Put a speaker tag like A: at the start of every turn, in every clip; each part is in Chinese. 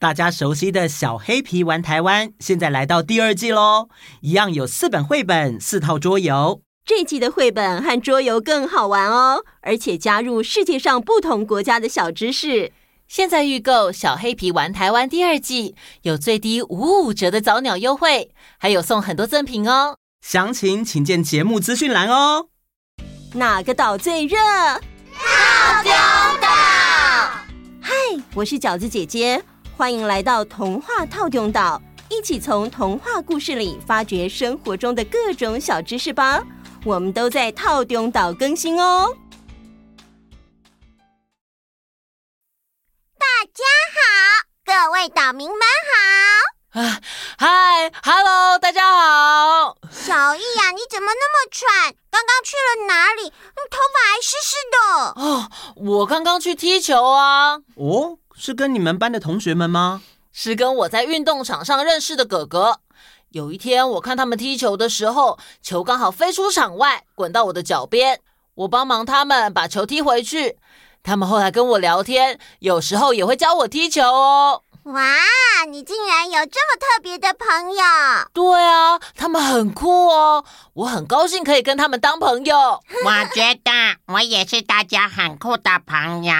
A: 大家熟悉的小黑皮玩台湾，现在来到第二季喽！一样有四本绘本、四套桌游。
B: 这季的绘本和桌游更好玩哦，而且加入世界上不同国家的小知识。
C: 现在预购《小黑皮玩台湾》第二季，有最低五五折的早鸟优惠，还有送很多赠品哦。
A: 详情请见节目资讯栏哦。
B: 哪个岛最热？
D: 套丢岛。
B: 嗨，我是饺子姐姐。欢迎来到童话套用岛，一起从童话故事里发掘生活中的各种小知识吧。我们都在套用岛更新哦。
D: 大家好，各位岛民们好。
C: 啊，嗨，Hello，大家好。
D: 小易呀，你怎么那么喘？刚刚去了哪里？头发还湿湿的。
C: 哦，我刚刚去踢球啊。
A: 哦。是跟你们班的同学们吗？
C: 是跟我在运动场上认识的哥哥。有一天，我看他们踢球的时候，球刚好飞出场外，滚到我的脚边。我帮忙他们把球踢回去。他们后来跟我聊天，有时候也会教我踢球哦。
D: 哇，你竟然有这么特别的朋友！
C: 对啊，他们很酷哦。我很高兴可以跟他们当朋友。
E: 我觉得我也是大家很酷的朋友。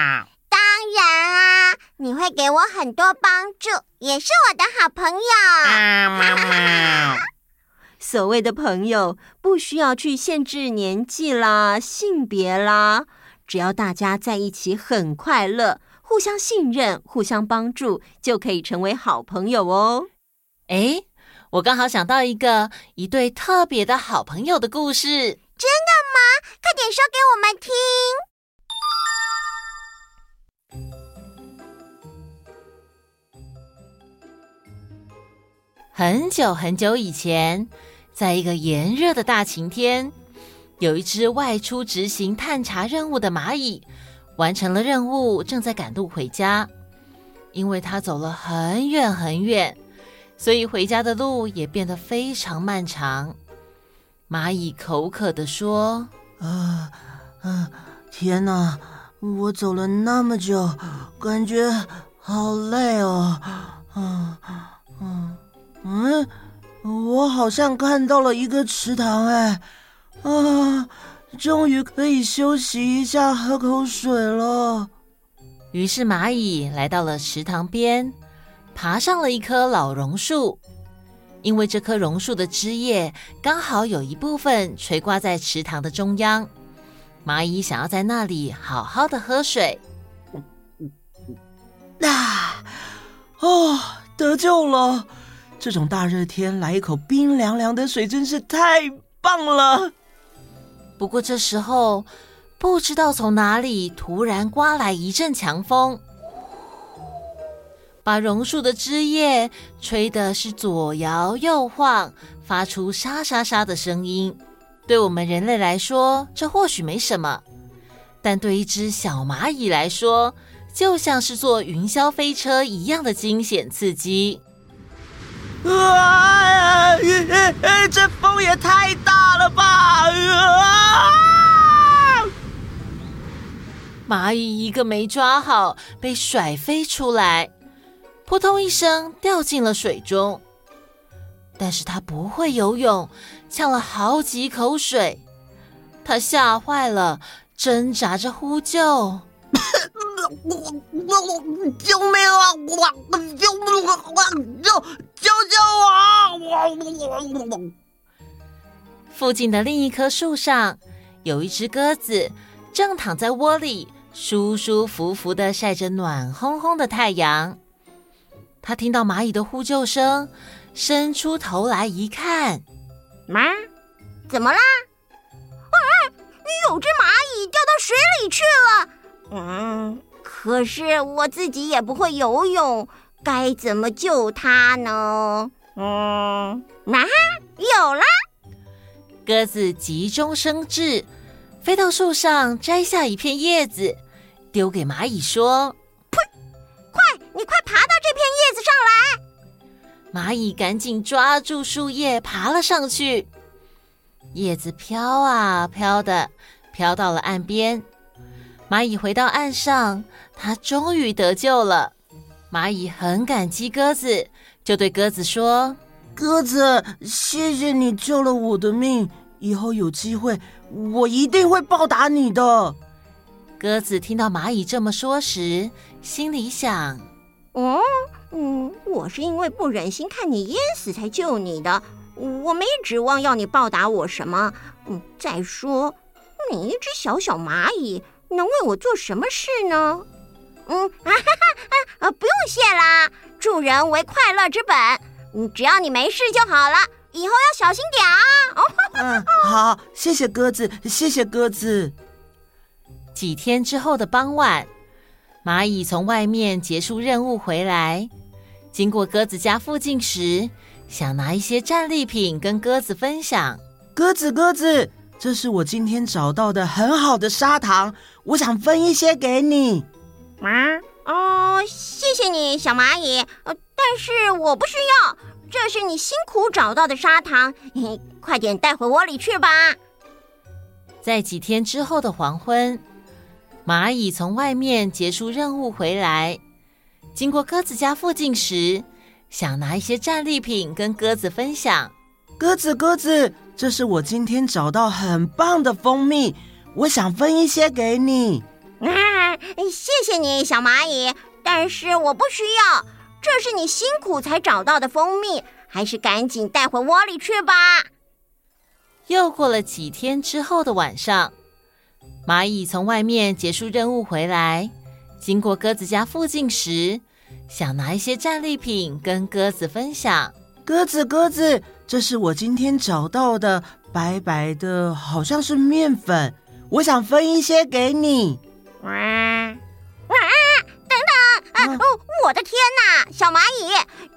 D: 当然啊，你会给我很多帮助，也是我的好朋友。
E: 啊，妈妈。
B: 所谓的朋友，不需要去限制年纪啦、性别啦，只要大家在一起很快乐，互相信任、互相帮助，就可以成为好朋友哦。
C: 哎，我刚好想到一个一对特别的好朋友的故事。
D: 真的吗？快点说给我们听。
C: 很久很久以前，在一个炎热的大晴天，有一只外出执行探查任务的蚂蚁，完成了任务，正在赶路回家。因为它走了很远很远，所以回家的路也变得非常漫长。蚂蚁口渴地说：“
F: 啊啊，天哪！我走了那么久，感觉好累哦。嗯嗯。”嗯，我好像看到了一个池塘，哎，啊，终于可以休息一下，喝口水了。
C: 于是蚂蚁来到了池塘边，爬上了一棵老榕树，因为这棵榕树的枝叶刚好有一部分垂挂在池塘的中央，蚂蚁想要在那里好好的喝水。
F: 啊，哦，得救了！这种大热天来一口冰凉凉的水真是太棒了。
C: 不过这时候，不知道从哪里突然刮来一阵强风，把榕树的枝叶吹得是左摇右晃，发出沙沙沙的声音。对我们人类来说，这或许没什么，但对一只小蚂蚁来说，就像是坐云霄飞车一样的惊险刺激。
F: 啊！这风也太大了吧！啊！
C: 蚂蚁一个没抓好，被甩飞出来，扑通一声掉进了水中。但是它不会游泳，呛了好几口水，它吓坏了，挣扎着呼救。
F: 救命啊！我救我救救救我！
C: 附近的另一棵树上，有一只鸽子正躺在窝里，舒舒服服的晒着暖烘烘的太阳。它听到蚂蚁的呼救声，伸出头来一看，
D: 妈，怎么啦？啊，有只蚂蚁掉到水里去了。嗯。可是我自己也不会游泳，该怎么救它呢？嗯，啊，有啦！
C: 鸽子急中生智，飞到树上摘下一片叶子，丢给蚂蚁说：“
D: 呸！快，你快爬到这片叶子上来！”
C: 蚂蚁赶紧抓住树叶，爬了。上去。叶子飘啊飘的，飘到了。岸边。蚂蚁回到岸上，它终于得救了。蚂蚁很感激鸽子，就对鸽子说：“
F: 鸽子，谢谢你救了我的命，以后有机会，我一定会报答你的。”
C: 鸽子听到蚂蚁这么说时，心里想：“
D: 嗯嗯，我是因为不忍心看你淹死才救你的，我没指望要你报答我什么。嗯，再说，你一只小小蚂蚁，能为我做什么事呢？”嗯啊哈哈啊，不用谢啦，助人为快乐之本。嗯，只要你没事就好了，以后要小心点啊。哦，
F: 嗯，好，谢谢鸽子，谢谢鸽子。
C: 几天之后的傍晚，蚂蚁从外面结束任务回来，经过鸽子家附近时，想拿一些战利品跟鸽子分享。
F: 鸽子，鸽子，这是我今天找到的很好的砂糖，我想分一些给你。
D: 啊哦，谢谢你，小蚂蚁。呃，但是我不需要，这是你辛苦找到的砂糖，嘿，快点带回窝里去吧。
C: 在几天之后的黄昏，蚂蚁从外面结束任务回来，经过鸽子家附近时，想拿一些战利品跟鸽子分享。
F: 鸽子，鸽子，这是我今天找到很棒的蜂蜜，我想分一些给你。
D: 啊，谢谢你，小蚂蚁，但是我不需要，这是你辛苦才找到的蜂蜜，还是赶紧带回窝里去吧。
C: 又过了几天之后的晚上，蚂蚁从外面结束任务回来，经过鸽子家附近时，想拿一些战利品跟鸽子分享。
F: 鸽子，鸽子，这是我今天找到的白白的，好像是面粉，我想分一些给你。
D: 哇哇！等等啊！哦，我的天哪，小蚂蚁，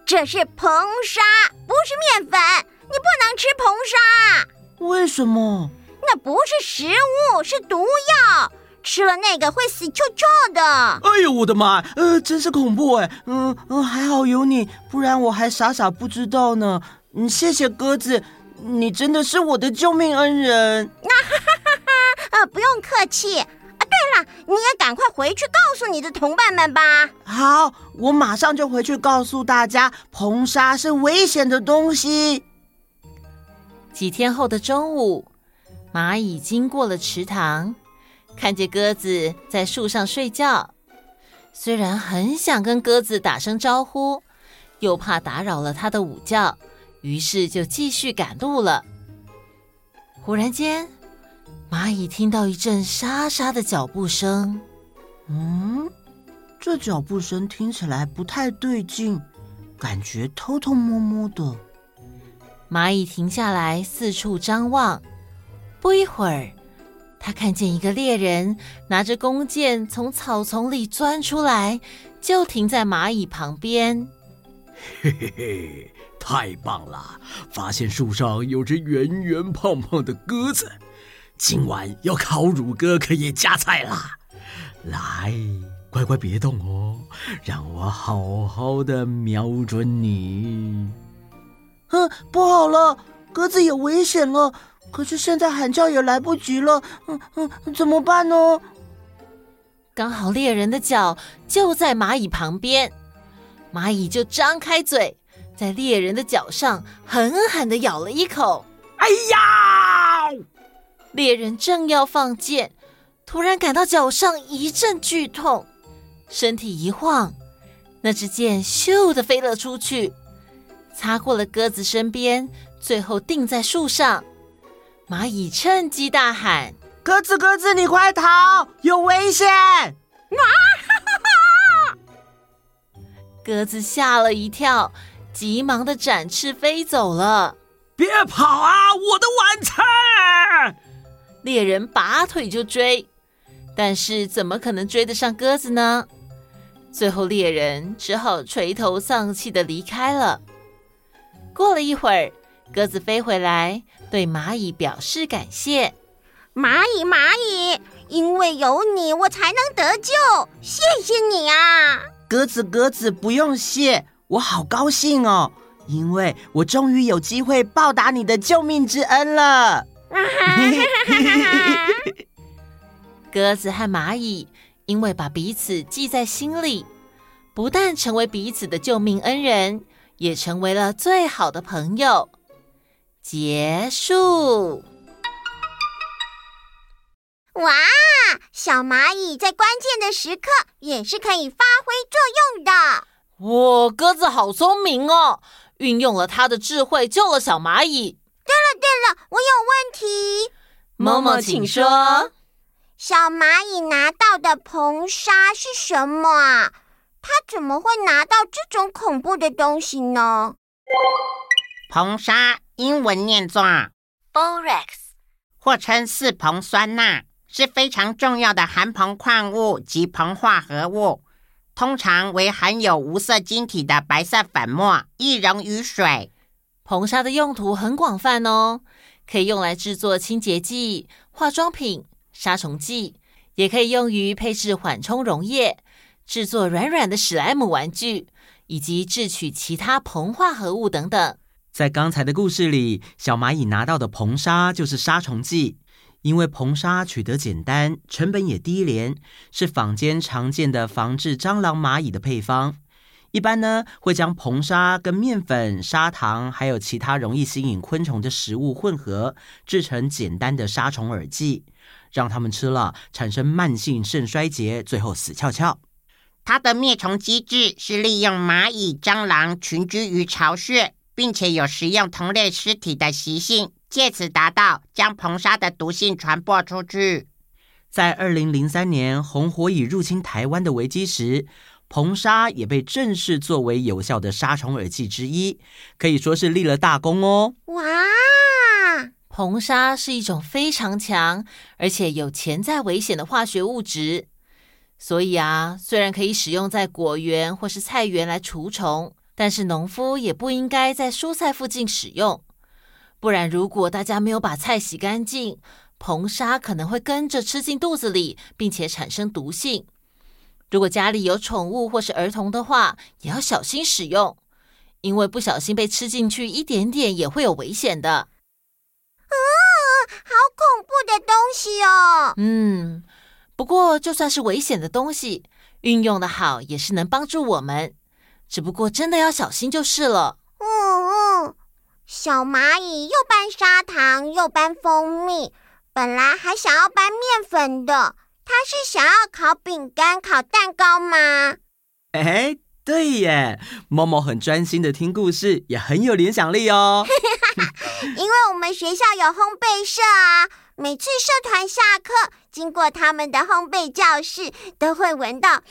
D: 这是硼砂，不是面粉，你不能吃硼砂。
F: 为什么？
D: 那不是食物，是毒药，吃了那个会死臭臭的。
F: 哎呦，我的妈！呃，真是恐怖哎。嗯嗯，还好有你，不然我还傻傻不知道呢。嗯，谢谢鸽子，你真的是我的救命恩人。
D: 那哈哈哈哈！呃，不用客气。啊对了，你也赶快回去告诉你的同伴们吧。
F: 好，我马上就回去告诉大家，硼砂是危险的东西。
C: 几天后的中午，蚂蚁经过了池塘，看见鸽子在树上睡觉。虽然很想跟鸽子打声招呼，又怕打扰了它的午觉，于是就继续赶路了。忽然间，蚂蚁听到一阵沙沙的脚步声，
F: 嗯，这脚步声听起来不太对劲，感觉偷偷摸摸的。
C: 蚂蚁停下来，四处张望。不一会儿，他看见一个猎人拿着弓箭从草丛里钻出来，就停在蚂蚁旁边。
G: 嘿嘿嘿，太棒了！发现树上有只圆圆胖胖的鸽子。今晚要烤乳鸽，可以加菜啦！来，乖乖别动哦，让我好好的瞄准你。
F: 嗯，不好了，鸽子有危险了！可是现在喊叫也来不及了。嗯嗯，怎么办呢？
C: 刚好猎人的脚就在蚂蚁旁边，蚂蚁就张开嘴，在猎人的脚上狠狠的咬了一口。
G: 哎呀！
C: 猎人正要放箭，突然感到脚上一阵剧痛，身体一晃，那支箭咻的飞了出去，擦过了鸽子身边，最后定在树上。蚂蚁趁机大喊：“
F: 鸽子，鸽子，你快逃，有危险！”啊！
C: 鸽子吓了一跳，急忙的展翅飞走了。
G: 别跑啊，我的晚餐！
C: 猎人拔腿就追，但是怎么可能追得上鸽子呢？最后猎人只好垂头丧气的离开了。过了一会儿，鸽子飞回来，对蚂蚁表示感谢：“
D: 蚂蚁，蚂蚁，因为有你，我才能得救，谢谢你啊！”
F: 鸽子，鸽子，不用谢，我好高兴哦，因为我终于有机会报答你的救命之恩了。
C: 鸽子和蚂蚁因为把彼此记在心里，不但成为彼此的救命恩人，也成为了最好的朋友。结束。
D: 哇，小蚂蚁在关键的时刻也是可以发挥作用的。
C: 哇，鸽子好聪明哦，运用了它的智慧救了小蚂蚁。
D: 对了对了，我有问题。
C: 嬷嬷，请说。
D: 小蚂蚁拿到的硼砂是什么啊？它怎么会拿到这种恐怖的东西呢？
E: 硼砂英文念作
C: Borax，
E: 或称四硼酸钠，是非常重要的含硼矿物及硼化合物，通常为含有无色晶体的白色粉末，易溶于水。
C: 硼砂的用途很广泛哦，可以用来制作清洁剂、化妆品、杀虫剂，也可以用于配置缓冲溶液、制作软软的史莱姆玩具，以及制取其他硼化合物等等。
F: 在刚才的故事里，小蚂蚁拿到的硼砂就是杀虫剂，因为硼砂取得简单，成本也低廉，是坊间常见的防治蟑螂、蚂蚁的配方。一般呢，会将硼砂跟面粉、砂糖，还有其他容易吸引昆虫的食物混合，制成简单的杀虫饵剂，让它们吃了产生慢性肾衰竭，最后死翘翘。
E: 它的灭虫机制是利用蚂蚁、蟑螂群居于巢穴，并且有食用同类尸体的习性，借此达到将硼砂的毒性传播出去。
F: 在二零零三年红火蚁入侵台湾的危机时，硼砂也被正式作为有效的杀虫饵剂之一，可以说是立了大功哦。
D: 哇！
C: 硼砂是一种非常强而且有潜在危险的化学物质，所以啊，虽然可以使用在果园或是菜园来除虫，但是农夫也不应该在蔬菜附近使用，不然如果大家没有把菜洗干净，硼砂可能会跟着吃进肚子里，并且产生毒性。如果家里有宠物或是儿童的话，也要小心使用，因为不小心被吃进去一点点也会有危险的。
D: 啊，好恐怖的东西哦！
C: 嗯，不过就算是危险的东西，运用的好也是能帮助我们，只不过真的要小心就是了。
D: 嗯嗯，小蚂蚁又搬砂糖又搬蜂蜜，本来还想要搬面粉的。他是想要烤饼干、烤蛋糕吗？
F: 哎，对耶！猫猫很专心的听故事，也很有联想力哦。
D: 因为我们学校有烘焙社啊，每次社团下课经过他们的烘焙教室，都会闻到好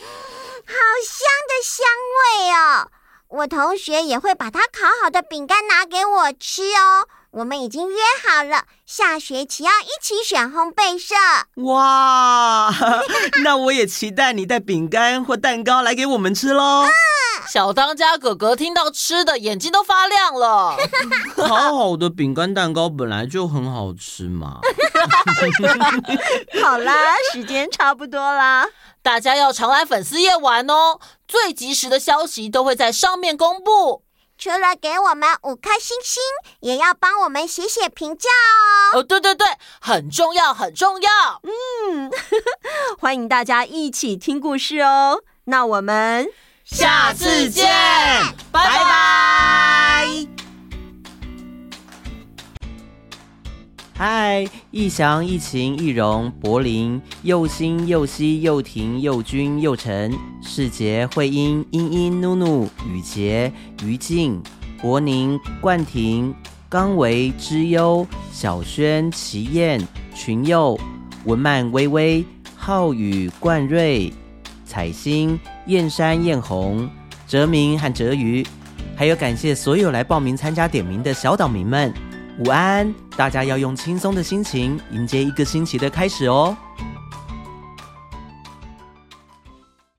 D: 香的香味哦。我同学也会把他烤好的饼干拿给我吃哦。我们已经约好了，下学期要一起选烘焙社。
F: 哇，那我也期待你带饼干或蛋糕来给我们吃喽。嗯、
C: 小当家哥哥听到吃的，眼睛都发亮了。
F: 好好的饼干蛋糕本来就很好吃嘛。
B: 好啦，时间差不多啦，
C: 大家要常来粉丝页玩哦，最及时的消息都会在上面公布。
D: 除了给我们五颗星星，也要帮我们写写评价哦。
C: 哦，对对对，很重要，很重要。
B: 嗯，欢迎大家一起听故事哦。那我们
C: 下次见，拜拜。拜拜。
F: 嗨，羿祥、羿琴、羿容、柏林、又欣、又熙、又廷、又君、又辰、世杰、慧英、茵茵、努努、雨洁、于静、国宁、冠廷、刚维、之优、小轩、齐燕、群佑、文曼、微微、浩宇、冠瑞、彩星、燕山、燕红、哲明和哲瑜，还有感谢所有来报名参加点名的小岛民们。午安，大家要用轻松的心情迎接一个星期的开始哦。